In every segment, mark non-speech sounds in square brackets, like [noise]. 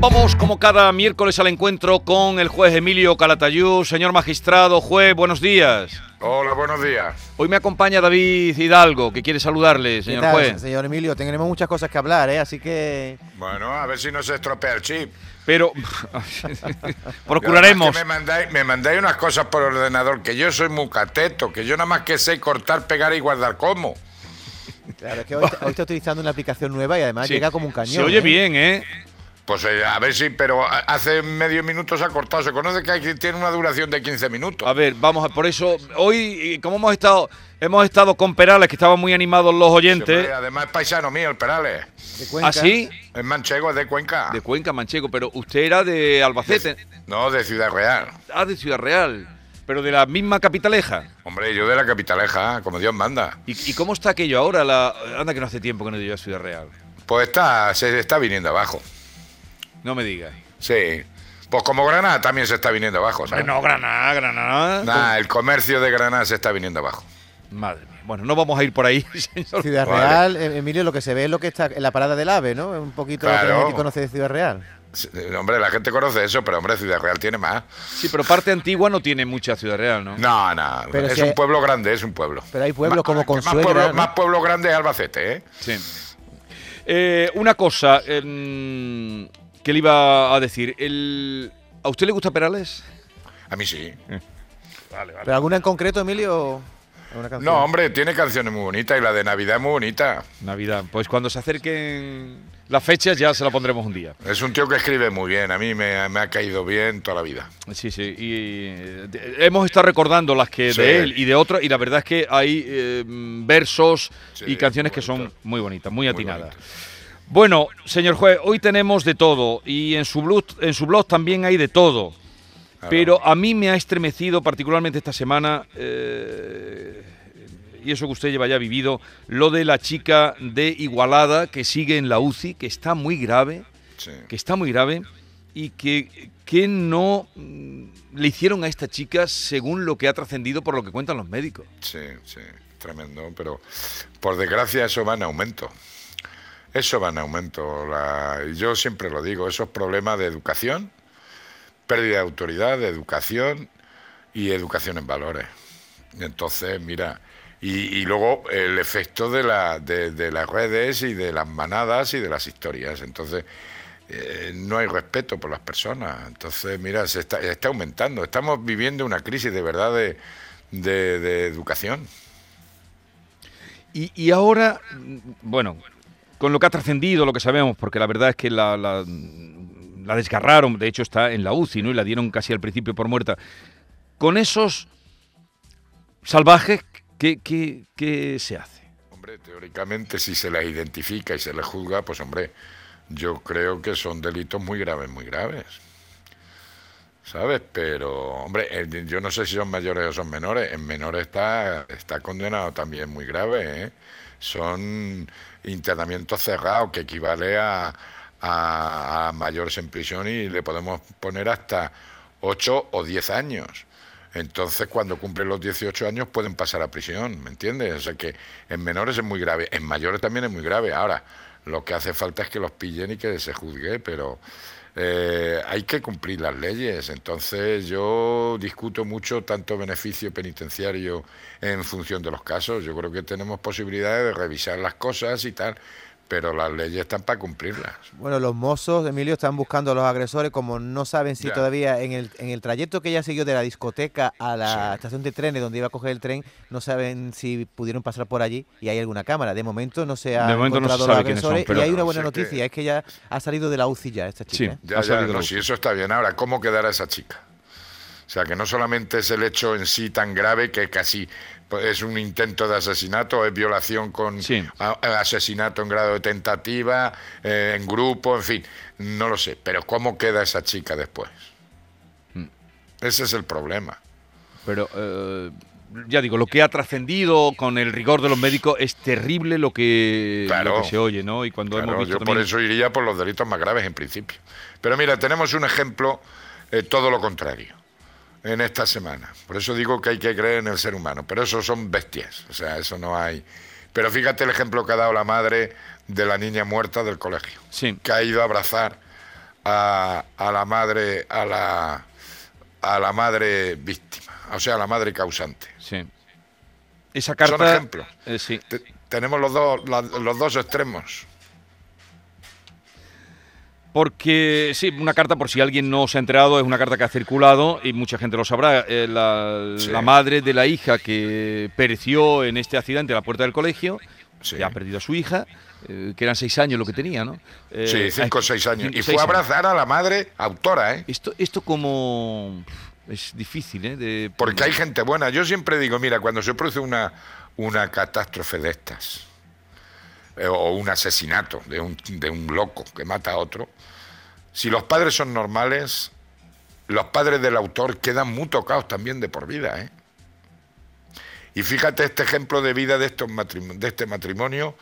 Vamos como cada miércoles al encuentro con el juez Emilio Calatayú. Señor magistrado, juez, buenos días. Hola, buenos días. Hoy me acompaña David Hidalgo, que quiere saludarle, señor ¿Qué tal, juez. Señor Emilio, tenemos muchas cosas que hablar, ¿eh? así que... Bueno, a ver si no se estropea el chip. Pero [laughs] procuraremos. me, mandáis, me mandáis unas cosas por ordenador, que yo soy muy cateto, que yo nada más que sé cortar, pegar y guardar como. Claro, es que hoy, hoy está utilizando una aplicación nueva y además Sí, llega como un cañón. Se oye ¿eh? bien, ¿eh? Pues eh, a ver si, pero hace medio minuto se ha cortado. Se conoce que hay- tiene una duración de 15 minutos. A ver, vamos a por eso. Hoy, como hemos estado, hemos estado con Perales, que estaban muy animados los oyentes. además es paisano mío, el Perales. De Cuenca. ¿Ah, sí? Es manchego, es de Cuenca. De Cuenca, Manchego, pero usted era de Albacete. No, de Ciudad Real. Ah, de Ciudad Real. Pero de la misma capitaleja. Hombre, yo de la capitaleja, como Dios manda. ¿Y, y cómo está aquello ahora? La... Anda que no hace tiempo que no ido a Ciudad Real. Pues está, se está viniendo abajo. No me digas. Sí. Pues como Granada también se está viniendo abajo, ¿sabes? No, Granada, Granada. Nah, el comercio de Granada se está viniendo abajo. Madre mía. Bueno, no vamos a ir por ahí, [laughs] señor. Ciudad Vale. Real, eh, Emilio, lo que se ve es lo que está en la parada del AVE, ¿no? Un poquito lo que Claro. la gente conoce de Ciudad Real. Sí, Hombre, la gente conoce eso, pero hombre, Ciudad Real tiene más. Sí, pero parte antigua no tiene mucha Ciudad Real, ¿no? No, no, Pero es si un hay- pueblo grande, es un pueblo. Pero hay pueblos como que más pueblo, ¿no? más pueblo grande es Albacete, ¿eh? Sí. Eh, una cosa em, que le iba a decir. El... ¿A usted le gusta Perales? A mí sí. ¿Pero alguna en concreto, Emilio? No, hombre, tiene canciones muy bonitas y la de Navidad es muy bonita. Navidad. Pues cuando se acerquen las fechas ya se la pondremos un día. Es un tío que escribe muy bien, a mí me, me ha caído bien toda la vida. Sí, sí. Y eh, de- hemos estado recordando las que Sí. de él y de otros, y la verdad es que hay eh, versos Sí, y canciones que son muy bonitas, muy atinadas. Bueno, señor juez, hoy tenemos de todo y en su blog, en su blog también hay de todo. Claro. Pero a mí me ha estremecido particularmente esta semana, eh, y eso que usted lleva ya vivido, lo de la chica de Igualada que sigue en la UCI, que está muy grave, Sí. que está muy grave y que, que no mm, le hicieron a esta chica según lo que ha trascendido por lo que cuentan los médicos. Sí, sí, tremendo, pero por desgracia eso va en aumento. Eso va en aumento. La- yo siempre lo digo, esos problemas de educación, pérdida de autoridad, de educación y educación en valores. Entonces, mira, y, luego el efecto de, la, de, de las redes y de las manadas y de las historias. Entonces, eh, no hay respeto por las personas. Entonces, mira, se está, está aumentando. Estamos viviendo una crisis de verdad de, de, educación. Y, y ahora, bueno, con lo que ha trascendido, lo que sabemos, porque la verdad es que la, desgarraron, de hecho está en la UCI, ¿no? Y la dieron casi al principio por muerta. Con esos salvajes, ¿qué, se hace? Hombre, teóricamente si se les identifica y se les juzga, pues hombre, yo creo que son delitos muy graves, muy graves. ¿Sabes? Pero, hombre, eh, yo no sé si son mayores o son menores. En menores está, está condenado también muy grave, ¿eh? Son internamientos cerrados que equivale a, a, a mayores en prisión y le podemos poner hasta 8 o 10 años. Entonces, cuando cumplen los 18 años pueden pasar a prisión, ¿me entiendes? O sea que en menores es muy grave, en mayores también es muy grave. Ahora, lo que hace falta es que los pillen y que se juzgue, pero eh, hay que cumplir las leyes. Entonces, yo discuto mucho tanto beneficio penitenciario en función de los casos. Yo creo que tenemos posibilidades de revisar las cosas y tal, pero las leyes están para cumplirlas. Bueno, los mozos, Emilio, están buscando a los agresores, como no saben si Ya. todavía en el, en el trayecto que ella siguió de la discoteca a la Sí. estación de trenes donde iba a coger el tren, no saben si pudieron pasar por allí y hay alguna cámara. De momento no se ha De momento no se encontrado sabe los son, agresores pero- y hay una buena noticia, que- es que ya ha salido de la UCI ya esta chica. Sí. ¿eh? Ya, Ha ya, salido no, la si UCI. eso está bien. Ahora, ¿cómo quedará esa chica? O sea, que no solamente es el hecho en sí tan grave que casi es un intento de asesinato, es violación con Sí. a- asesinato en grado de tentativa, eh, en grupo, en fin, no lo sé. Pero ¿cómo queda esa chica después? Mm. Ese es el problema. Pero eh, ya digo, lo que ha trascendido con el rigor de los médicos es terrible lo que, Claro. lo que se oye, ¿no? Y cuando Claro, hemos visto yo por eso iría por los delitos más graves en principio. Pero mira, tenemos un ejemplo, eh, todo lo contrario. En esta semana. Por eso digo que hay que creer en el ser humano. Pero eso son bestias. O sea, eso no hay. Pero fíjate el ejemplo que ha dado la madre de la niña muerta del colegio. Sí. Que ha ido a abrazar a, a la madre, a la, a la madre víctima. O sea, a la madre causante. Sí. Esa carta. Son ejemplos. eh, sí. Te- tenemos los dos, la- los dos extremos. Porque, sí, una carta, por si alguien no se ha enterado, es una carta que ha circulado y mucha gente lo sabrá. eh, la, Sí. la madre de la hija que pereció en este accidente a la puerta del colegio, Sí. que ha perdido a su hija, eh, que eran seis años lo que tenía, ¿no? Eh, Sí, cinco o seis años. cinco- Y fue a años. abrazar a la madre autora, ¿eh? Esto, esto como... Es difícil, ¿eh? De, Porque hay gente buena. Yo siempre digo, mira, cuando se produce una, una catástrofe de estas, o un asesinato de un, de un loco que mata a otro, si los padres son normales, los padres del autor quedan muy tocados también de por vida, ¿eh? Y fíjate este ejemplo de vida de, estos de este matrimonio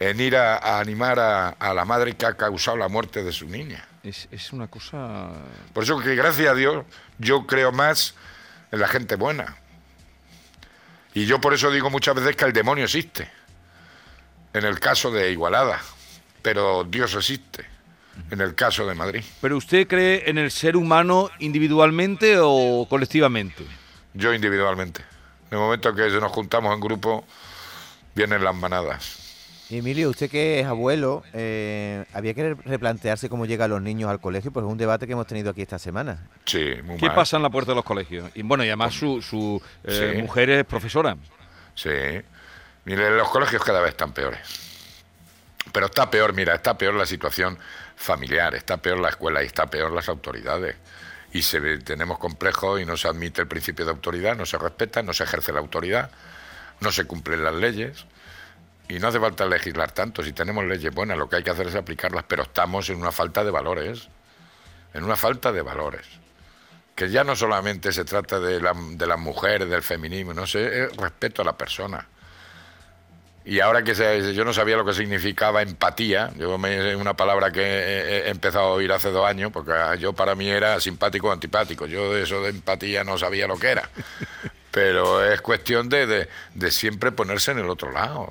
en ir a, a animar a, a la madre que ha causado la muerte de su niña. Es, es una cosa... Por eso que gracias a Dios yo creo más en la gente buena. Y yo por eso digo muchas veces que el demonio existe. En el caso de Igualada. Pero Dios existe. En el caso de Madrid. ¿Pero usted cree en el ser humano individualmente o colectivamente? Yo individualmente. En el momento que nos juntamos en grupo, vienen las manadas. Emilio, usted que es abuelo, eh, había que replantearse cómo llegan los niños al colegio, pues es un debate que hemos tenido aquí esta semana. Sí, muy ¿Qué mal. pasa en la puerta de los colegios? Y bueno, y además su, su eh, Sí. mujer es profesora. Sí. Mire, los colegios cada vez están peores. Pero está peor, mira, está peor la situación familiar, está peor la escuela y está peor las autoridades. Y se tenemos complejos y no se admite el principio de autoridad, no se respeta, no se ejerce la autoridad, no se cumplen las leyes. Y no hace falta legislar tanto, si tenemos leyes buenas, lo que hay que hacer es aplicarlas, pero estamos en una falta de valores, en una falta de valores. Que ya no solamente se trata de, la, de las mujeres, del feminismo, no sé, es respeto a la persona. Y ahora que se- yo no sabía lo que significaba empatía, yo me, es una palabra que he, he empezado a oír hace dos años, porque ah, yo para mí era simpático o antipático, yo de eso de empatía no sabía lo que era. [laughs] Pero es cuestión de, de- de siempre ponerse en el otro lado,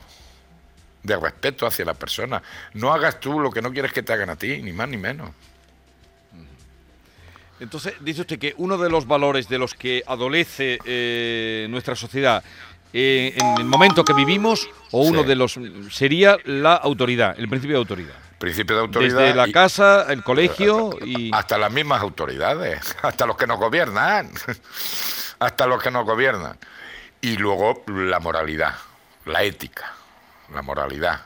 de respeto hacia la persona. No hagas tú lo que no quieres que te hagan a ti, ni más ni menos. Entonces, dice usted que uno de los valores de los que adolece eh, nuestra sociedad eh, en el momento que vivimos, o uno Sí. de los sería la autoridad, el principio de autoridad. Principio de autoridad. Desde la y- casa, el colegio y... Hasta las mismas autoridades, [laughs] hasta los que nos gobiernan, [laughs] hasta los que nos gobiernan. Y luego la moralidad, la ética, la moralidad,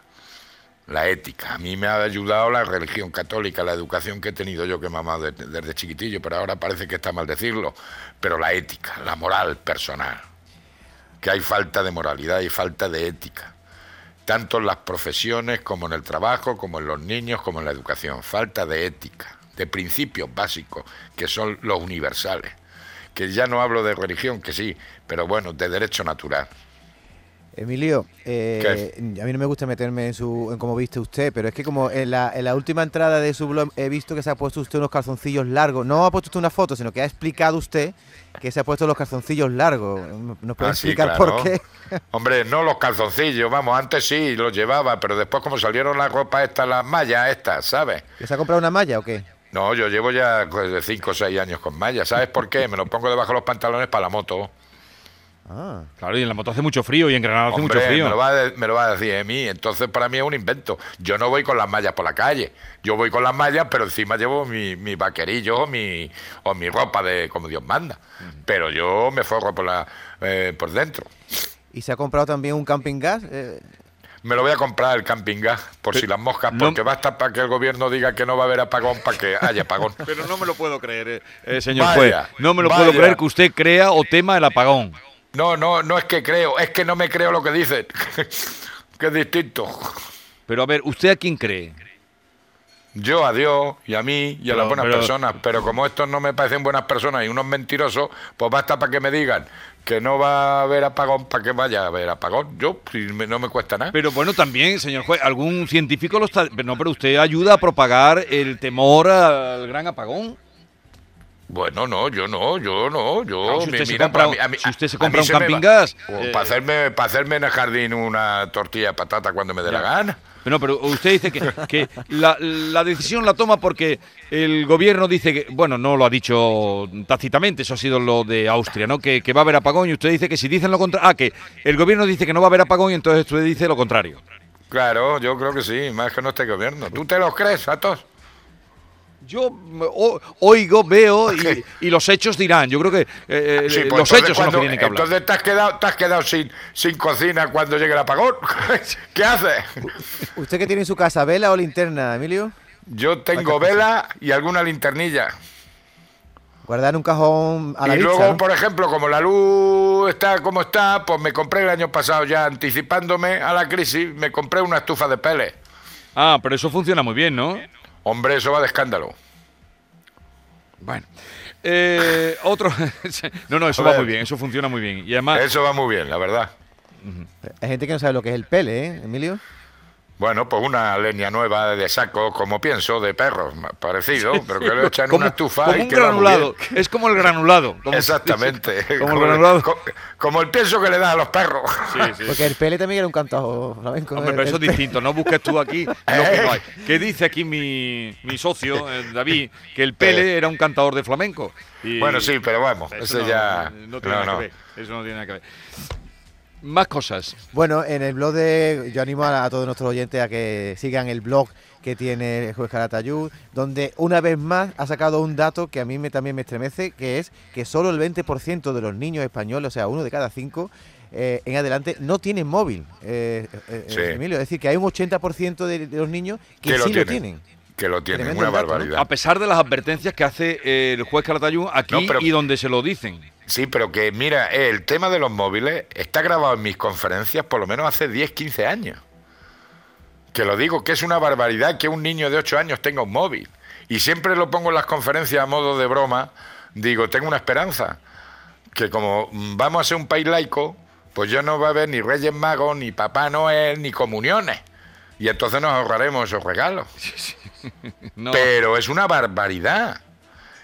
la ética. A mí me ha ayudado la religión católica, la educación que he tenido yo que he mamado de- desde chiquitillo, pero ahora parece que está mal decirlo. Pero la ética, la moral personal. Que hay falta de moralidad y falta de ética tanto en las profesiones como en el trabajo, como en los niños, como en la educación. Falta de ética, de principios básicos, que son los universales. Que ya no hablo de religión, que sí, pero bueno, de derecho natural. Emilio, eh, a mí no me gusta meterme en, su, en cómo viste usted, pero es que como en la, en la última entrada de su blog he visto que se ha puesto usted unos calzoncillos largos. No ha puesto usted una foto, sino que ha explicado usted que se ha puesto los calzoncillos largos. ¿Nos puede Ah, sí, explicar claro. por qué? [laughs] Hombre, no los calzoncillos, vamos, antes sí los llevaba, pero después como salieron las ropas estas, las mallas estas, ¿sabes? ¿Que se ha comprado una malla o qué? No, yo llevo ya pues, de 5 o 6 años con mallas, ¿sabes por qué? Me los pongo debajo de los pantalones para la moto. Ah, Claro, y en la moto hace mucho frío y en Granada hace mucho frío. Me lo, va a, de- me lo va a decir a mí. Entonces, para mí es un invento. Yo no voy con las mallas por la calle. Yo voy con las mallas, pero encima llevo mi, mi vaquerillo o mi, o mi ropa de como Dios manda. Pero yo me forro por, la, eh, por dentro. ¿Y se ha comprado también un camping gas? Eh, Me lo voy a comprar el camping gas, por si las moscas, no- porque basta para que el gobierno diga que no va a haber apagón, para que haya apagón. [laughs] Pero no me lo puedo creer, eh, eh, señor Vaya, juez. No me lo vaya. puedo creer que usted crea o tema el apagón. No, no, no es que creo, es que no me creo lo que dicen. [laughs] que es distinto. Pero a ver, ¿usted a quién cree? Yo a Dios y a mí y a Pero- las buenas pero- personas, pero como estos no me parecen buenas personas y unos mentirosos, pues basta para que me digan que no va a haber apagón para que vaya a haber apagón. Yo, si me- no me cuesta nada. Pero bueno, también, señor juez, algún científico lo está... pero No, pero usted ayuda a propagar el temor al gran apagón. Bueno, no, yo no, yo no, yo... Claro, si usted mira, compra- mí- si usted se compra un camping gas, o eh, para, hacerme, para hacerme en el jardín una tortilla de patata cuando me dé la gana. No, pero usted dice que, que la, la decisión la toma porque el gobierno dice que, bueno, no lo ha dicho tácitamente, eso ha sido lo de Austria, ¿no? Que, que va a haber apagón y usted dice que si dicen lo contrario, ah, que el gobierno dice que no va a haber apagón y entonces usted dice lo contrario. Claro, yo creo que sí, más que no este gobierno. ¿Tú te los crees, Atos? Yo o- oigo, veo y, y los hechos dirán. Yo creo que eh, Sí, eh, pues los entonces hechos son los que cuando- tienen que hablar. Entonces te has quedado, te has quedado sin, sin cocina cuando llegue el apagón. [laughs] ¿Qué haces? ¿Usted qué tiene en su casa, vela o linterna, Emilio? Yo tengo vela y alguna linternilla. Guardar en un cajón a la y vista, luego, ¿no? por ejemplo, como la luz está como está, pues me compré el año pasado ya anticipándome a la crisis, me compré una estufa de pele. Ah, pero eso funciona muy bien, ¿no? Hombre, eso va de escándalo. Bueno. Eh, otro. [laughs] no, no, eso va muy bien, eso funciona muy bien. Y además, Eso va muy bien, la verdad. Hay gente que no sabe lo que es el pele, ¿eh, Emilio? Bueno, pues una leña nueva de saco, como pienso, de perros, ma- parecido, pero que lo echan en una estufa como y un queda muy granulado. bien. Es como el granulado. como- [laughs] Exactamente. [laughs] Como el el- granulado. co- como el pienso que le da a los perros. Porque el pele también era un cantado flamenco. Hombre, pero eso es distinto, no busques tú aquí [laughs] lo que no hay. ¿Qué dice aquí mi, mi socio, eh, David? Que el Pele era un cantador de flamenco. Y Bueno, sí, pero vamos, eso ese no, ya... no tiene no, nada no. que ver. Eso no tiene nada que ver. Más cosas. Bueno, en el blog de. Yo animo a, a todos nuestros oyentes a que sigan el blog que tiene el juez Caratayud, donde una vez más ha sacado un dato que a mí me, también me estremece, que es que solo el 20% de los niños españoles, o sea, uno de cada cinco, eh, en adelante, no tienen móvil, eh, eh, Sí. Emilio. Es decir, que hay un 80% de, de los niños que, sí lo tienen. tienen. Que lo tienen, Tremendo una barbaridad. A pesar de las advertencias que hace eh, el juez Calatayud aquí No, pero- y donde se lo dicen. Sí, pero que mira, el tema de los móviles está grabado en mis conferencias por lo menos hace 10, 15 años. Que lo digo, que es una barbaridad que un niño de 8 años tenga un móvil. Y siempre lo pongo en las conferencias a modo de broma. Digo, tengo una esperanza. Que como vamos a ser un país laico, pues ya no va a haber ni Reyes Magos, ni Papá Noel, ni comuniones. Y entonces nos ahorraremos esos regalos. [laughs] [laughs] No, Pero es una barbaridad.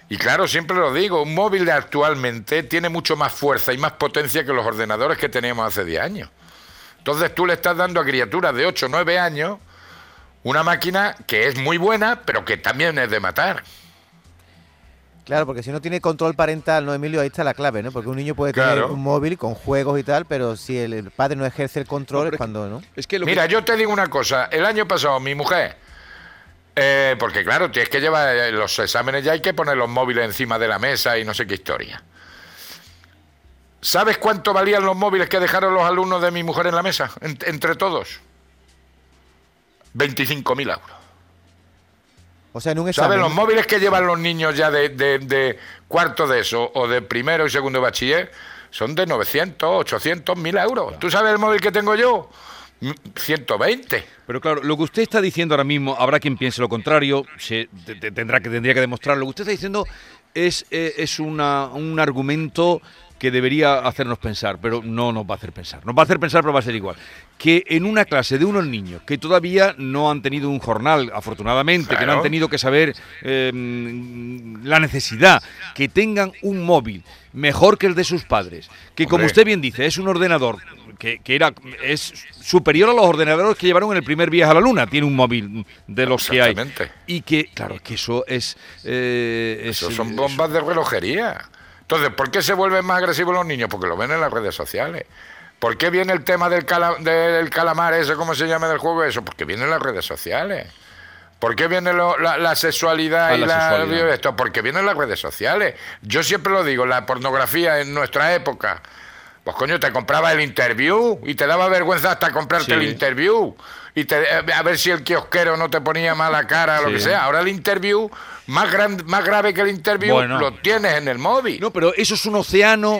Y claro, siempre lo digo, un móvil actualmente tiene mucho más fuerza y más potencia que los ordenadores que teníamos hace 10 años. Entonces tú le estás dando a criaturas de 8 o 9 años una máquina que es muy buena, pero que también es de matar. Claro, porque si no tiene control parental, ¿no, Emilio? Ahí está la clave, ¿no? Porque un niño puede tener un móvil con juegos y tal, pero si el, el padre no ejerce el control, No, es cuando, ¿no? es que lo que- Mira, yo te digo una cosa, el año pasado mi mujer, eh, porque claro, tienes que llevar eh, los exámenes ya hay que poner los móviles encima de la mesa y no sé qué historia. ¿Sabes cuánto valían los móviles que dejaron los alumnos de mi mujer en la mesa, en- entre todos? 25.000 euros. O sea, en un ¿Sabes? examen. Los móviles que llevan los niños ya de, de- de cuarto de eso o de primero y segundo de bachiller son de 900, 800, 1000 euros. ¿Tú sabes el móvil que tengo yo? Mm, 120. Pero claro, lo que usted está diciendo ahora mismo, habrá quien piense lo contrario, se, te- te- tendrá que, tendría que demostrarlo. Lo que usted está diciendo es, eh, es una, un argumento que debería hacernos pensar, pero no nos va a hacer pensar. Nos va a hacer pensar, pero va a ser igual. Que en una clase de unos niños que todavía no han tenido un jornal, afortunadamente, que no han tenido que saber eh, mm, la necesidad, que tengan un móvil mejor que el de sus padres, que como Hombre. usted bien dice, es un ordenador que, que era es superior a los ordenadores que llevaron en el primer viaje a la luna. Tiene un móvil de los que hay. Y que, claro, que eso es... eh, es- Eso son bombas de relojería. Entonces, ¿por qué se vuelven más agresivos los niños? Porque lo ven en las redes sociales. ¿Por qué viene el tema del, cala- del calamar ese, cómo se llama del juego eso? Porque viene en las redes sociales. ¿Por qué viene lo- la, la sexualidad Ah, y la sexualidad. esto? Porque viene en las redes sociales. Yo siempre lo digo, la pornografía en nuestra época. Pues coño, te compraba el interview y te daba vergüenza hasta comprarte Sí. el interview. Y te- eh, a ver si el kiosquero no te ponía mala cara o lo Sí. que sea. Ahora el interview, más, gran, más grave que el interview, Bueno. lo tienes en el móvil. No, pero eso es un océano...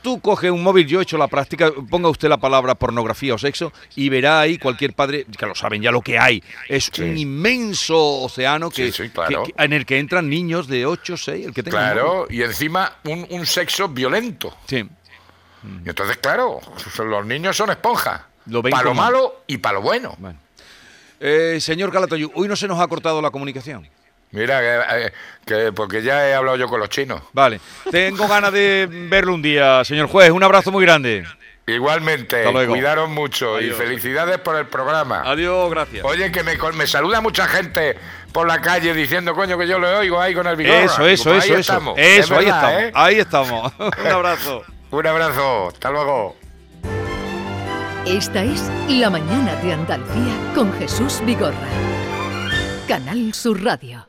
Tú coges un móvil, yo he hecho la práctica, ponga usted la palabra pornografía o sexo y verá ahí cualquier padre, que lo saben ya lo que hay. Es Sí. un inmenso océano que, Sí, sí, claro. que- que- en el que entran niños de 8, 6, el que tenga. Claro, y encima un, un sexo violento. Sí. Y entonces, claro, los niños son esponjas. Lo para lo malo y para lo bueno. Bueno. Eh, señor Calatayud, hoy no se nos ha cortado la comunicación. Mira, que, que, porque ya he hablado yo con los chinos. Vale. Tengo ganas de verlo un día, señor juez. Un abrazo muy grande. Igualmente, cuidaron mucho y felicidades por el programa. Adiós, gracias. Oye, que me, me saluda mucha gente por la calle diciendo, coño, que yo le oigo ahí con el video. Eso, eso, eso, eso. Estamos. Eso, ahí estamos. ¿eh? Ahí estamos. [laughs] Un abrazo. Un abrazo. Hasta luego. Esta es La Mañana de Andalucía con Jesús Vigorra. Canal Sur Radio.